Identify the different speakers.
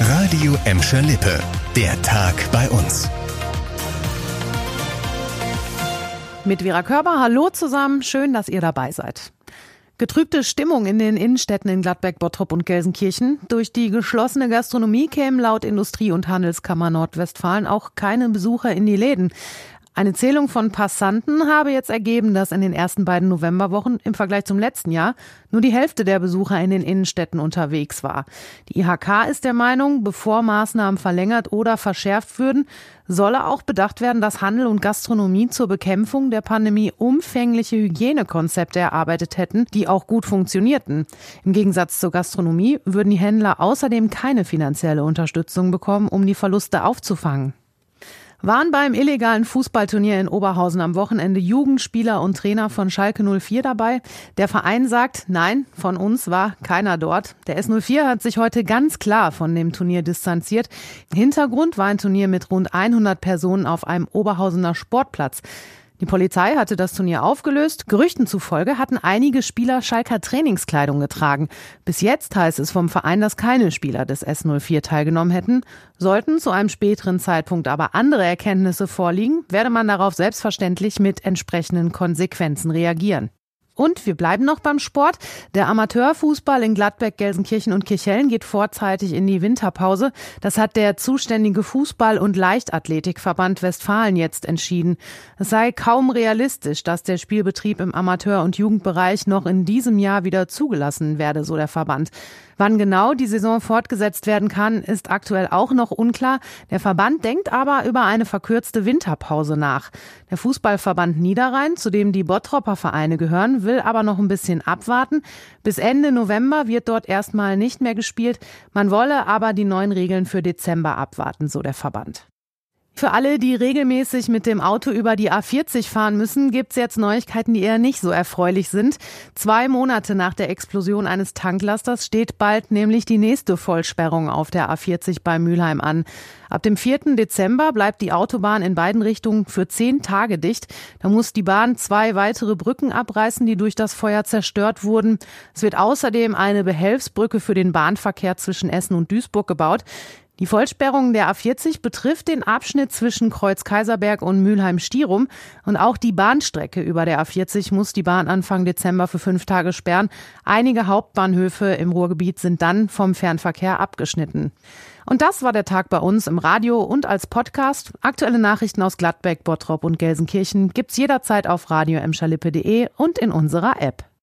Speaker 1: Radio Emscher Lippe. Der Tag bei uns.
Speaker 2: Mit Vera Körber, hallo zusammen, schön, dass ihr dabei seid. Getrübte Stimmung in den Innenstädten in Gladbeck, Bottrop und Gelsenkirchen. Durch die geschlossene Gastronomie kämen laut Industrie- und Handelskammer Nordwestfalen auch keine Besucher in die Läden. Eine Zählung von Passanten habe jetzt ergeben, dass in den ersten beiden Novemberwochen im Vergleich zum letzten Jahr nur die Hälfte der Besucher in den Innenstädten unterwegs war. Die IHK ist der Meinung, bevor Maßnahmen verlängert oder verschärft würden, solle auch bedacht werden, dass Handel und Gastronomie zur Bekämpfung der Pandemie umfängliche Hygienekonzepte erarbeitet hätten, die auch gut funktionierten. Im Gegensatz zur Gastronomie würden die Händler außerdem keine finanzielle Unterstützung bekommen, um die Verluste aufzufangen waren beim illegalen Fußballturnier in Oberhausen am Wochenende Jugendspieler und Trainer von Schalke 04 dabei. Der Verein sagt, nein, von uns war keiner dort. Der S04 hat sich heute ganz klar von dem Turnier distanziert. Hintergrund war ein Turnier mit rund 100 Personen auf einem Oberhausener Sportplatz. Die Polizei hatte das Turnier aufgelöst. Gerüchten zufolge hatten einige Spieler Schalker Trainingskleidung getragen. Bis jetzt heißt es vom Verein, dass keine Spieler des S04 teilgenommen hätten. Sollten zu einem späteren Zeitpunkt aber andere Erkenntnisse vorliegen, werde man darauf selbstverständlich mit entsprechenden Konsequenzen reagieren. Und wir bleiben noch beim Sport. Der Amateurfußball in Gladbeck, Gelsenkirchen und Kirchhellen geht vorzeitig in die Winterpause. Das hat der zuständige Fußball- und Leichtathletikverband Westfalen jetzt entschieden. Es sei kaum realistisch, dass der Spielbetrieb im Amateur- und Jugendbereich noch in diesem Jahr wieder zugelassen werde, so der Verband. Wann genau die Saison fortgesetzt werden kann, ist aktuell auch noch unklar. Der Verband denkt aber über eine verkürzte Winterpause nach. Der Fußballverband Niederrhein, zu dem die Bottropper Vereine gehören, will aber noch ein bisschen abwarten. Bis Ende November wird dort erstmal nicht mehr gespielt. Man wolle aber die neuen Regeln für Dezember abwarten, so der Verband. Für alle, die regelmäßig mit dem Auto über die A40 fahren müssen, gibt's jetzt Neuigkeiten, die eher nicht so erfreulich sind. Zwei Monate nach der Explosion eines Tanklasters steht bald nämlich die nächste Vollsperrung auf der A40 bei Mülheim an. Ab dem 4. Dezember bleibt die Autobahn in beiden Richtungen für zehn Tage dicht. Da muss die Bahn zwei weitere Brücken abreißen, die durch das Feuer zerstört wurden. Es wird außerdem eine Behelfsbrücke für den Bahnverkehr zwischen Essen und Duisburg gebaut. Die Vollsperrung der A40 betrifft den Abschnitt zwischen Kreuz-Kaiserberg und Mülheim-Stierum und auch die Bahnstrecke über der A40 muss die Bahn Anfang Dezember für fünf Tage sperren. Einige Hauptbahnhöfe im Ruhrgebiet sind dann vom Fernverkehr abgeschnitten. Und das war der Tag bei uns im Radio und als Podcast. Aktuelle Nachrichten aus Gladbeck, Bottrop und Gelsenkirchen gibt's jederzeit auf radio und in unserer App.